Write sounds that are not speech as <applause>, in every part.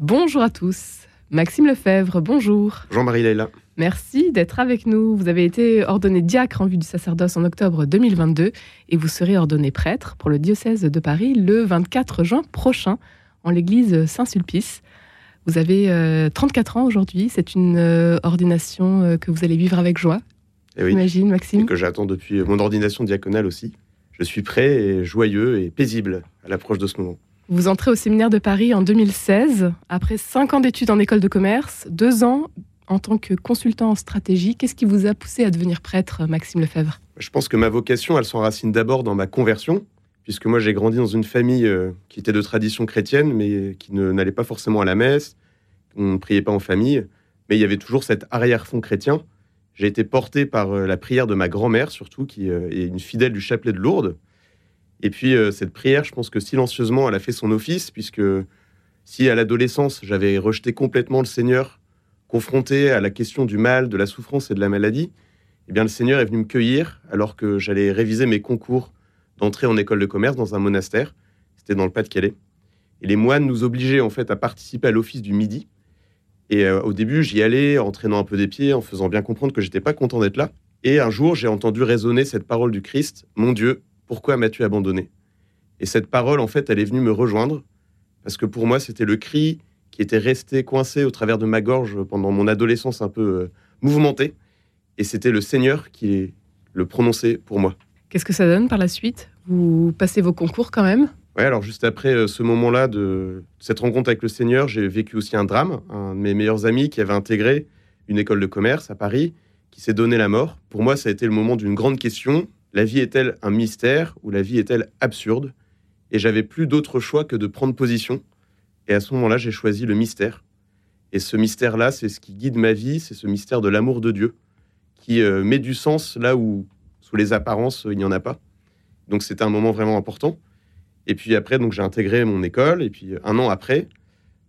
Bonjour à tous. Maxime Lefebvre, bonjour. Jean-Marie Leila. Merci d'être avec nous. Vous avez été ordonné diacre en vue du sacerdoce en octobre 2022 et vous serez ordonné prêtre pour le diocèse de Paris le 24 juin prochain en l'église Saint-Sulpice. Vous avez 34 euh, ans aujourd'hui. C'est une euh, ordination euh, que vous allez vivre avec joie. Et eh oui. J'imagine, Maxime. Et que j'attends depuis mon ordination diaconale aussi. Je suis prêt et joyeux et paisible à l'approche de ce moment. Vous entrez au séminaire de Paris en 2016, après cinq ans d'études en école de commerce, deux ans en tant que consultant en stratégie. Qu'est-ce qui vous a poussé à devenir prêtre, Maxime Lefebvre? Je pense que ma vocation, elle s'enracine d'abord dans ma conversion, puisque moi j'ai grandi dans une famille euh, qui était de tradition chrétienne, mais qui n'allait pas forcément à la messe, on ne priait pas en famille, mais il y avait toujours cet arrière-fond chrétien. J'ai été porté par euh, la prière de ma grand-mère, surtout, qui euh, est une fidèle du chapelet de Lourdes. Et puis cette prière, je pense que silencieusement, elle a fait son office, puisque si à l'adolescence, j'avais rejeté complètement le Seigneur, confronté à la question du mal, de la souffrance et de la maladie, eh bien le Seigneur est venu me cueillir alors que j'allais réviser mes concours d'entrée en école de commerce dans un monastère. C'était dans le Pas-de-Calais. Et les moines nous obligeaient en fait à participer à l'office du midi. Et euh, au début, j'y allais en traînant un peu des pieds, en faisant bien comprendre que j'étais pas content d'être là. Et un jour, j'ai entendu résonner cette parole du Christ Mon Dieu, pourquoi m'as-tu abandonné? Et cette parole, en fait, elle est venue me rejoindre parce que pour moi, c'était le cri qui était resté coincé au travers de ma gorge pendant mon adolescence un peu euh, mouvementée. Et c'était le Seigneur qui le prononçait pour moi. Qu'est-ce que ça donne par la suite? Vous passez vos concours quand même? Ouais, alors juste après euh, ce moment-là de cette rencontre avec le Seigneur, j'ai vécu aussi un drame. Un de mes meilleurs amis qui avait intégré une école de commerce à Paris, qui s'est donné la mort. Pour moi, ça a été le moment d'une grande question. La vie est-elle un mystère ou la vie est-elle absurde? Et j'avais plus d'autre choix que de prendre position. Et à ce moment-là, j'ai choisi le mystère. Et ce mystère-là, c'est ce qui guide ma vie, c'est ce mystère de l'amour de Dieu, qui euh, met du sens là où sous les apparences, il n'y en a pas. Donc c'était un moment vraiment important. Et puis après, donc j'ai intégré mon école. Et puis un an après,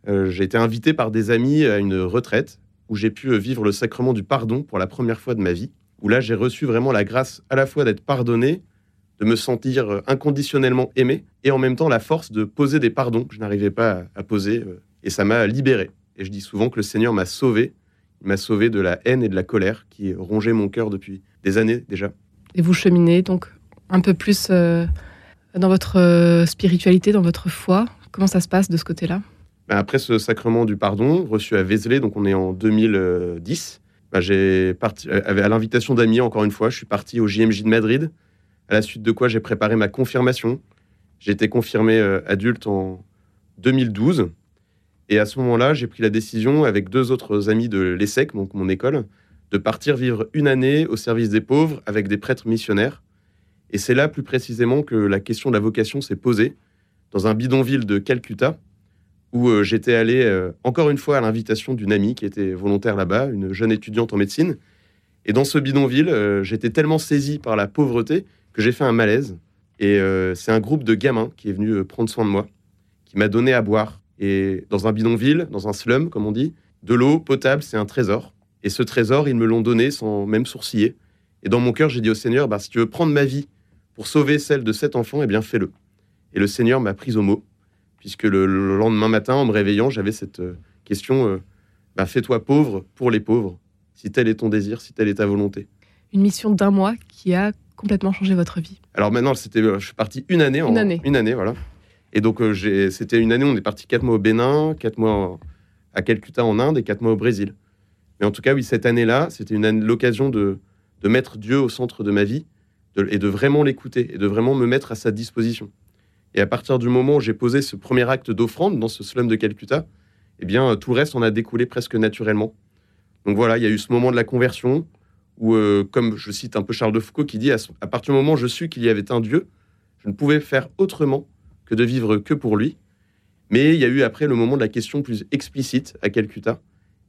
euh, j'ai été invité par des amis à une retraite où j'ai pu euh, vivre le sacrement du pardon pour la première fois de ma vie. Où là, j'ai reçu vraiment la grâce à la fois d'être pardonné, de me sentir euh, inconditionnellement aimé, et en même temps la force de poser des pardons que je n'arrivais pas à poser. Et ça m'a libéré. Et je dis souvent que le Seigneur m'a sauvé. Il m'a sauvé de la haine et de la colère qui rongeaient mon cœur depuis des années déjà. Et vous cheminez donc un peu plus dans votre euh, spiritualité, dans votre foi Comment ça se passe de ce côté-là? Bah, Après ce sacrement du pardon, reçu à Vézelay, donc on est en 2010, bah, j'ai parti, euh, à l'invitation d'amis, encore une fois, je suis parti au JMJ de Madrid, à la suite de quoi j'ai préparé ma confirmation. J'ai été confirmé euh, adulte en 2012. Et à ce moment-là, j'ai pris la décision, avec deux autres amis de l'ESSEC, donc mon école, de partir vivre une année au service des pauvres avec des prêtres missionnaires et c'est là plus précisément que la question de la vocation s'est posée, dans un bidonville de Calcutta, où euh, j'étais allé euh, encore une fois à l'invitation d'une amie qui était volontaire là-bas, une jeune étudiante en médecine. Et dans ce bidonville, euh, j'étais tellement saisi par la pauvreté que j'ai fait un malaise. Et c'est un groupe de gamins qui est venu prendre soin de moi, qui m'a donné à boire. Et dans un bidonville, dans un slum, comme on dit, de l'eau potable, c'est un trésor. Et ce trésor, ils me l'ont donné sans même sourciller. Et dans mon cœur, j'ai dit au Seigneur, bah, si tu veux prendre ma vie pour sauver celle de cet enfant, eh bien fais-le. Et le Seigneur m'a pris au mot, puisque le, lendemain matin, en me réveillant, j'avais cette euh, question euh, bah, fais-toi pauvre pour les pauvres, si tel est ton désir, si telle est ta volonté. Une mission d'un mois qui a complètement changé votre vie. Alors maintenant, c'était, euh, je suis parti une année. Une année. Une année, voilà. Et donc, c'était une année, on est parti quatre mois au Bénin, quatre mois à Calcutta en Inde et quatre mois au Brésil. Mais en tout cas, oui, cette année-là, c'était l'occasion de, de mettre Dieu au centre de ma vie et de vraiment l'écouter et de vraiment me mettre à sa disposition. Et à partir du moment où j'ai posé ce premier acte d'offrande dans ce slum de Calcutta, eh bien, tout le reste en a découlé presque naturellement. Donc voilà, il y a eu ce moment de la conversion où, euh, comme je cite un peu Charles de Foucault qui dit, à, à partir du moment où je suis qu'il y avait un Dieu, je ne pouvais faire autrement que de vivre que pour lui. Mais il y a eu après le moment de la question plus explicite à Calcutta.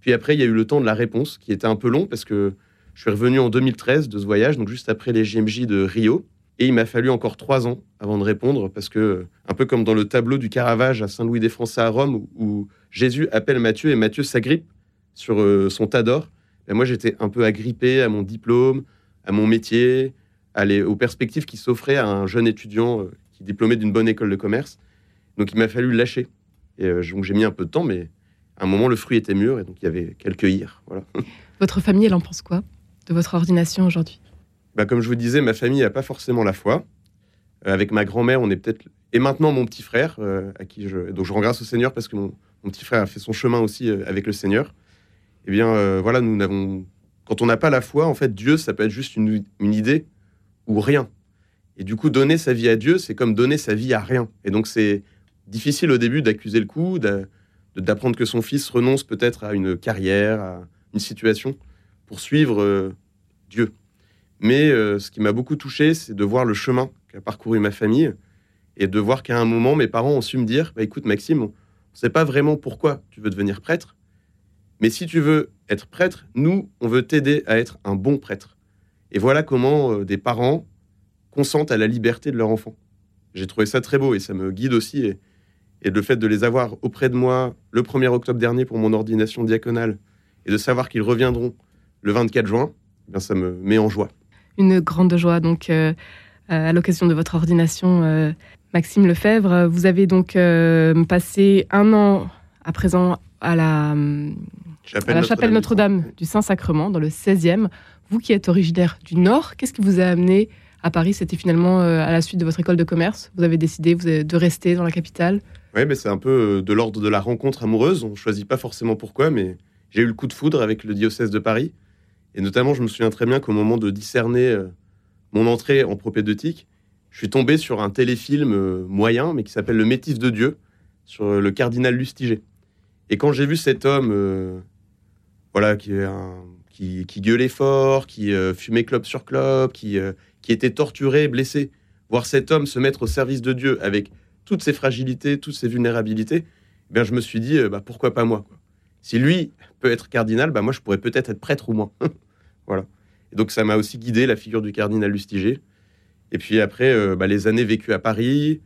Puis après, il y a eu le temps de la réponse qui était un peu long parce que je suis revenu en 2013 de ce voyage, donc juste après les JMJ de Rio. Et il m'a fallu encore trois ans avant de répondre, parce que, un peu comme dans le tableau du Caravage à Saint-Louis des Français à Rome, où, Jésus appelle Matthieu et Matthieu s'agrippe sur euh, son tas d'or, ben moi j'étais un peu agrippé à mon diplôme, à mon métier, aux perspectives qui s'offraient à un jeune étudiant euh, qui diplômé d'une bonne école de commerce. Donc il m'a fallu lâcher. Et euh, donc j'ai mis un peu de temps, mais à un moment, le fruit était mûr et donc il y avait le cueillir. Voilà. Votre famille, elle en pense quoi de votre ordination aujourd'hui? Bah, Comme je vous disais, ma famille n'a pas forcément la foi. Euh, avec ma grand-mère, on est peut-être. Et maintenant, mon petit frère, euh, à qui je. Donc, je rends grâce au Seigneur parce que mon, petit frère a fait son chemin aussi euh, avec le Seigneur. Eh bien, voilà, nous n'avons. Quand on n'a pas la foi, en fait, Dieu, ça peut être juste une, idée ou rien. Et du coup, donner sa vie à Dieu, c'est comme donner sa vie à rien. Et donc, c'est difficile au début d'accuser le coup, d'apprendre que son fils renonce peut-être à une carrière, à une situation pour suivre Dieu. Mais euh, ce qui m'a beaucoup touché, c'est de voir le chemin qu'a parcouru ma famille et de voir qu'à un moment, mes parents ont su me dire bah, écoute, Maxime, on ne sait pas vraiment pourquoi tu veux devenir prêtre, mais si tu veux être prêtre, nous, on veut t'aider à être un bon prêtre. Et voilà comment euh, des parents consentent à la liberté de leur enfant. J'ai trouvé ça très beau et ça me guide aussi. Et, le fait de les avoir auprès de moi le 1er octobre dernier pour mon ordination diaconale et de savoir qu'ils reviendront le 24 juin, eh bien, ça me met en joie. Une grande joie, donc, euh, à l'occasion de votre ordination, euh, Maxime Lefebvre. Vous avez donc euh, passé un an à présent à la, la chapelle Notre-Dame du Saint-Sacrement, dans le 16e. Vous qui êtes originaire du Nord, qu'est-ce qui vous a amené à Paris? C'était finalement à la suite de votre école de commerce? Vous avez décidé de rester dans la capitale? Oui, mais c'est un peu de l'ordre de la rencontre amoureuse. On ne choisit pas forcément pourquoi, mais j'ai eu le coup de foudre avec le diocèse de Paris. Et notamment, je me souviens très bien qu'au moment de discerner euh, mon entrée en propédeutique, je suis tombé sur un téléfilm euh, moyen, mais qui s'appelle Le Métis de Dieu, sur euh, le cardinal Lustiger. Et quand j'ai vu cet homme, voilà, qui, qui, gueulait fort, qui fumait clope sur clope, qui, qui était torturé, blessé, voir cet homme se mettre au service de Dieu avec toutes ses fragilités, toutes ses vulnérabilités, eh bien, je me suis dit, bah, pourquoi pas moi Si lui peut être cardinal, bah, moi, je pourrais peut-être être prêtre ou moins. <laughs> Voilà. Et donc ça m'a aussi guidé la figure du cardinal Lustiger. Et puis après, euh, bah, les années vécues à Paris,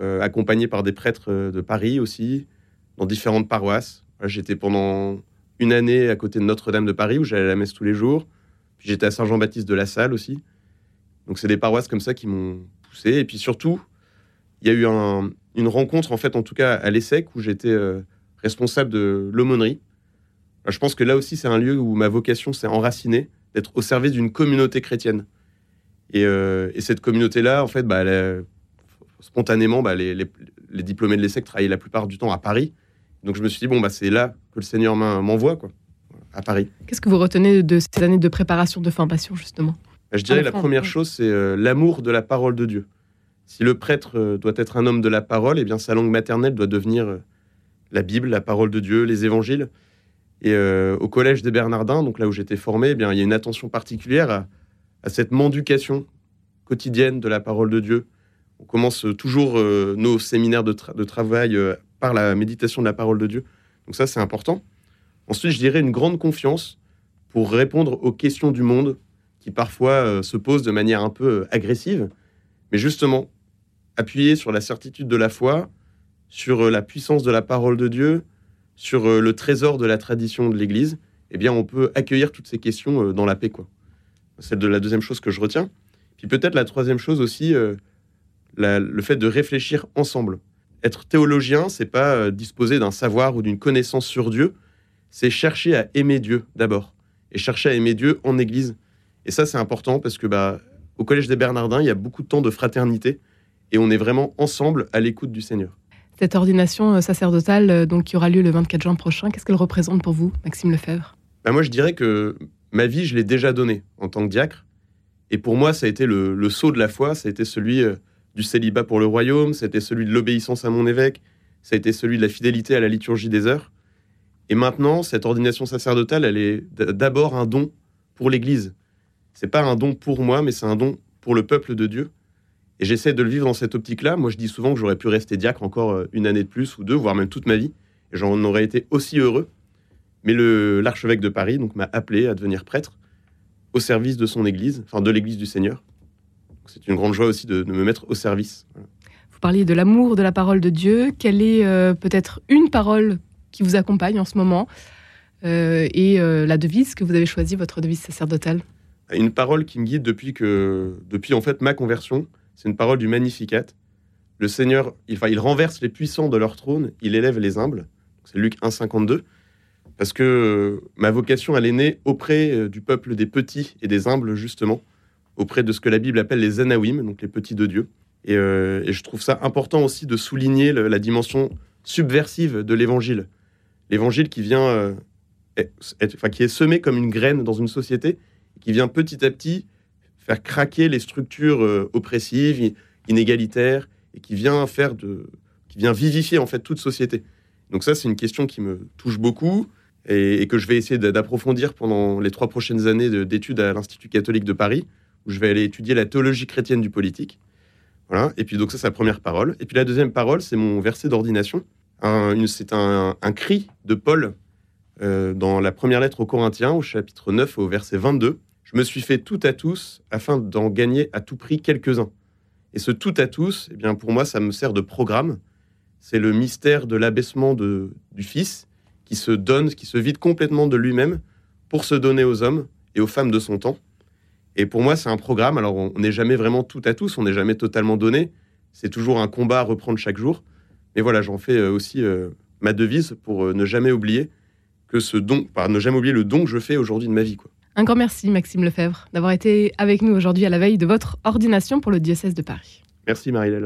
euh, accompagné par des prêtres euh, de Paris aussi, dans différentes paroisses. j'étais pendant une année à côté de Notre-Dame de Paris où j'allais à la messe tous les jours. Puis j'étais à Saint-Jean-Baptiste de la Salle aussi. Donc c'est des paroisses comme ça qui m'ont poussé. Et puis surtout, il y a eu une rencontre en fait, en tout cas à l'ESSEC, où j'étais responsable de l'aumônerie. Je pense que là aussi, c'est un lieu où ma vocation s'est enracinée d'être au service d'une communauté chrétienne. Et, euh, cette communauté-là, en fait, bah, spontanément, bah, les, diplômés de l'ESSEC travaillent la plupart du temps à Paris. Donc je me suis dit, bon, bah, c'est là que le Seigneur m'envoie, quoi, à Paris. Qu'est-ce que vous retenez de ces années de préparation de formation, justement? Je dirais la, première chose, c'est euh, l'amour de la parole de Dieu. Si le prêtre euh, doit être un homme de la parole, eh bien sa langue maternelle doit devenir la Bible, la parole de Dieu, les évangiles. Et euh, au collège des Bernardins, donc là où j'étais formé, eh bien, il y a une attention particulière à, cette mendication quotidienne de la parole de Dieu. On commence toujours euh, nos séminaires de, travail euh, par la méditation de la parole de Dieu. Donc ça, c'est important. Ensuite, je dirais une grande confiance pour répondre aux questions du monde qui parfois se posent de manière un peu agressive. Mais justement, appuyer sur la certitude de la foi, sur la puissance de la parole de Dieu, sur euh, le trésor de la tradition de l'Église, eh bien, on peut accueillir toutes ces questions euh, dans la paix. C'est la deuxième chose que je retiens. Puis peut-être la troisième chose aussi, euh, le fait de réfléchir ensemble. Être théologien, c'est pas disposer d'un savoir ou d'une connaissance sur Dieu, c'est chercher à aimer Dieu d'abord et chercher à aimer Dieu en Église. Et ça, c'est important parce que bah, au Collège des Bernardins, il y a beaucoup de temps de fraternité et on est vraiment ensemble à l'écoute du Seigneur. Cette ordination euh, sacerdotale, euh, donc, qui aura lieu le 24 juin prochain, qu'est-ce qu'elle représente pour vous, Maxime Lefebvre? Bah Moi, je dirais que ma vie, je l'ai déjà donnée en tant que diacre. Et pour moi, ça a été le, le saut de la foi, ça a été celui euh, du célibat pour le royaume, c'était celui de l'obéissance à mon évêque, ça a été celui de la fidélité à la liturgie des heures. Et maintenant, cette ordination sacerdotale, elle est d'abord un don pour l'Église. C'est pas un don pour moi, mais c'est un don pour le peuple de Dieu. Et j'essaie de le vivre dans cette optique-là. Moi, je dis souvent que j'aurais pu rester diacre encore euh, une année de plus ou deux, voire même toute ma vie. Et j'en aurais été aussi heureux. Mais l'archevêque de Paris donc m'a appelé à devenir prêtre au service de son Église, enfin de l'Église du Seigneur. C'est une grande joie aussi de, me mettre au service. Vous parliez de l'amour de la parole de Dieu. Quelle est euh, peut-être une parole qui vous accompagne en ce moment euh, et la devise que vous avez choisie, votre devise sacerdotale? Une parole qui me guide depuis que, depuis en fait ma conversion. C'est une parole du Magnificat. Le Seigneur, il, il renverse les puissants de leur trône, il élève les humbles. C'est Luc 1,52, parce que euh, ma vocation, elle est née auprès euh, du peuple des petits et des humbles, justement, auprès de ce que la Bible appelle les Anawim, donc les petits de Dieu. Et, et je trouve ça important aussi de souligner la dimension subversive de l'évangile. L'évangile qui vient, enfin, qui est semé comme une graine dans une société, qui vient petit à petit faire craquer les structures oppressives, inégalitaires, et qui vient faire de, qui vient vivifier en fait toute société. Donc ça, c'est une question qui me touche beaucoup et, que je vais essayer d'approfondir pendant les trois prochaines années d'études à l'Institut catholique de Paris, où je vais aller étudier la théologie chrétienne du politique. Voilà. Et puis donc ça, c'est la première parole. Et puis la deuxième parole, c'est mon verset d'ordination. C'est un, cri de Paul euh, dans la première lettre aux Corinthiens, au chapitre 9, au verset 22. Je me suis fait tout à tous afin d'en gagner à tout prix quelques-uns. Et ce tout à tous, eh bien pour moi, ça me sert de programme. C'est le mystère de l'abaissement du Fils qui se donne, qui se vide complètement de lui-même pour se donner aux hommes et aux femmes de son temps. Et pour moi, c'est un programme. Alors, on n'est jamais vraiment tout à tous, on n'est jamais totalement donné. C'est toujours un combat à reprendre chaque jour. Mais voilà, j'en fais euh, aussi euh, ma devise pour euh, ne jamais oublier que ce don, par ne jamais oublier le don que je fais aujourd'hui de ma vie. Un grand merci, Maxime Lefebvre, d'avoir été avec nous aujourd'hui à la veille de votre ordination pour le diocèse de Paris. Merci, Marie-Léla.